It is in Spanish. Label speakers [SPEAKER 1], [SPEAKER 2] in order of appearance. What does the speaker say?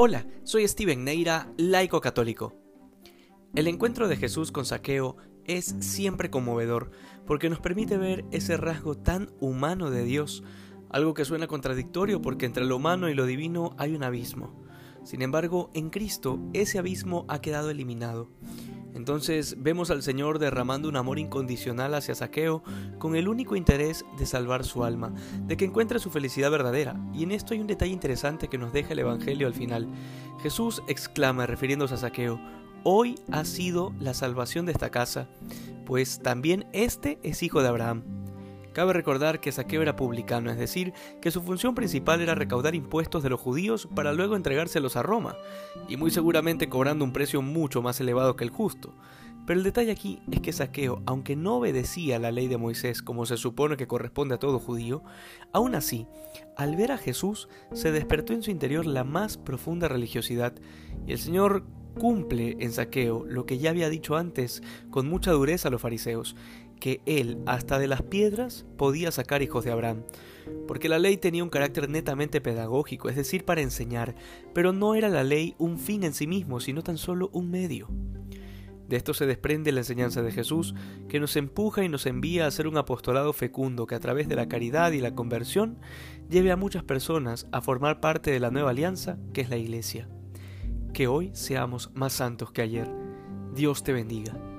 [SPEAKER 1] Hola, soy Steven Neira, laico católico. El encuentro de Jesús con Saqueo es siempre conmovedor porque nos permite ver ese rasgo tan humano de Dios, algo que suena contradictorio porque entre lo humano y lo divino hay un abismo. Sin embargo, en Cristo ese abismo ha quedado eliminado. Entonces vemos al Señor derramando un amor incondicional hacia Saqueo con el único interés de salvar su alma, de que encuentre su felicidad verdadera. Y en esto hay un detalle interesante que nos deja el Evangelio al final. Jesús exclama refiriéndose a Saqueo, Hoy ha sido la salvación de esta casa, pues también este es hijo de Abraham. Cabe recordar que Saqueo era publicano, es decir, que su función principal era recaudar impuestos de los judíos para luego entregárselos a Roma, y muy seguramente cobrando un precio mucho más elevado que el justo. Pero el detalle aquí es que Saqueo, aunque no obedecía la ley de Moisés como se supone que corresponde a todo judío, aún así, al ver a Jesús, se despertó en su interior la más profunda religiosidad, y el Señor cumple en Saqueo lo que ya había dicho antes con mucha dureza a los fariseos, que él hasta de las piedras podía sacar hijos de Abraham, porque la ley tenía un carácter netamente pedagógico, es decir, para enseñar, pero no era la ley un fin en sí mismo, sino tan solo un medio. De esto se desprende la enseñanza de Jesús, que nos empuja y nos envía a ser un apostolado fecundo que a través de la caridad y la conversión lleve a muchas personas a formar parte de la nueva alianza que es la Iglesia. Que hoy seamos más santos que ayer. Dios te bendiga.